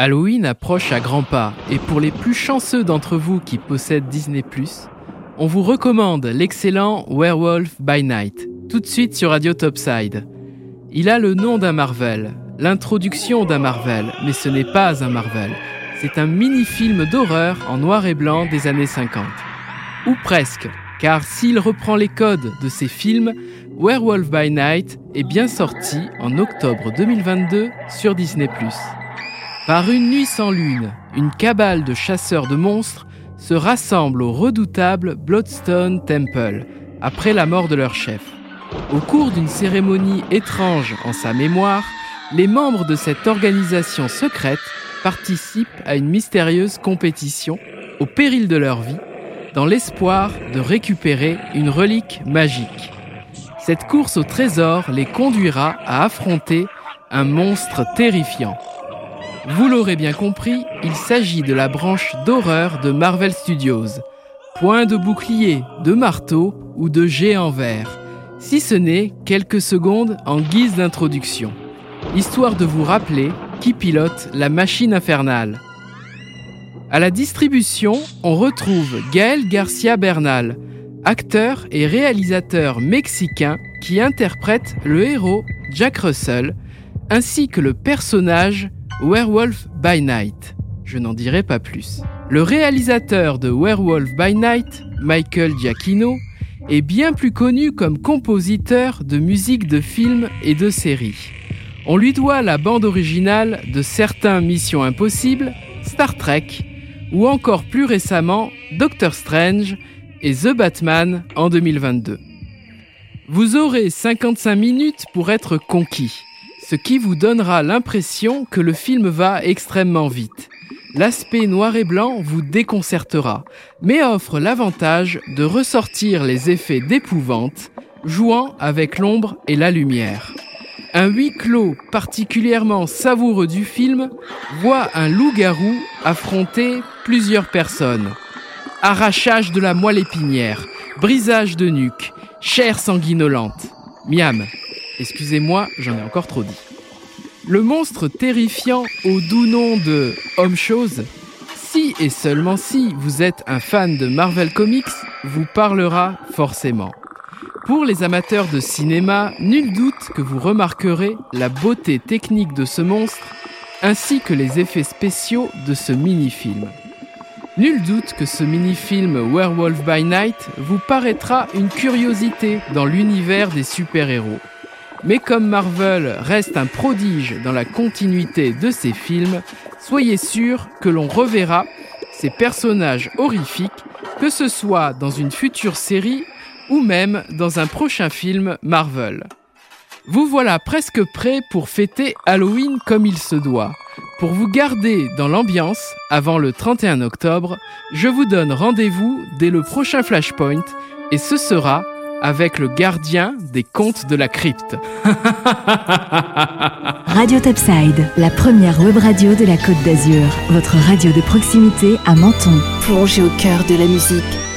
Halloween approche à grands pas et pour les plus chanceux d'entre vous qui possèdent Disney ⁇ on vous recommande l'excellent Werewolf by Night, tout de suite sur Radio Topside. Il a le nom d'un Marvel, l'introduction d'un Marvel, mais ce n'est pas un Marvel. C'est un mini-film d'horreur en noir et blanc des années 50. Ou presque, car s'il reprend les codes de ces films, Werewolf by Night est bien sorti en octobre 2022 sur Disney ⁇ par une nuit sans lune, une cabale de chasseurs de monstres se rassemble au redoutable Bloodstone Temple après la mort de leur chef. Au cours d'une cérémonie étrange en sa mémoire, les membres de cette organisation secrète participent à une mystérieuse compétition au péril de leur vie dans l'espoir de récupérer une relique magique. Cette course au trésor les conduira à affronter un monstre terrifiant. Vous l'aurez bien compris, il s'agit de la branche d'horreur de Marvel Studios. Point de bouclier, de marteau ou de géant vert, si ce n'est quelques secondes en guise d'introduction, histoire de vous rappeler qui pilote la machine infernale. À la distribution, on retrouve Gaël Garcia Bernal, acteur et réalisateur mexicain qui interprète le héros Jack Russell, ainsi que le personnage Werewolf by Night. Je n'en dirai pas plus. Le réalisateur de Werewolf by Night, Michael Giacchino, est bien plus connu comme compositeur de musique de films et de séries. On lui doit la bande originale de certains Missions Impossibles, Star Trek, ou encore plus récemment Doctor Strange et The Batman en 2022. Vous aurez 55 minutes pour être conquis ce qui vous donnera l'impression que le film va extrêmement vite. L'aspect noir et blanc vous déconcertera, mais offre l'avantage de ressortir les effets d'épouvante, jouant avec l'ombre et la lumière. Un huis clos particulièrement savoureux du film voit un loup-garou affronter plusieurs personnes. Arrachage de la moelle épinière, brisage de nuque, chair sanguinolente. Miam, Excusez-moi, j'en ai encore trop dit. Le monstre terrifiant au doux nom de Homme-Chose, si et seulement si vous êtes un fan de Marvel Comics, vous parlera forcément. Pour les amateurs de cinéma, nul doute que vous remarquerez la beauté technique de ce monstre ainsi que les effets spéciaux de ce mini-film. Nul doute que ce mini-film Werewolf by Night vous paraîtra une curiosité dans l'univers des super-héros. Mais comme Marvel reste un prodige dans la continuité de ses films, soyez sûr que l'on reverra ces personnages horrifiques, que ce soit dans une future série ou même dans un prochain film Marvel. Vous voilà presque prêt pour fêter Halloween comme il se doit. Pour vous garder dans l'ambiance avant le 31 octobre, je vous donne rendez-vous dès le prochain Flashpoint et ce sera avec le gardien des contes de la crypte. radio Topside, la première web radio de la Côte d'Azur, votre radio de proximité à Menton. Plongez au cœur de la musique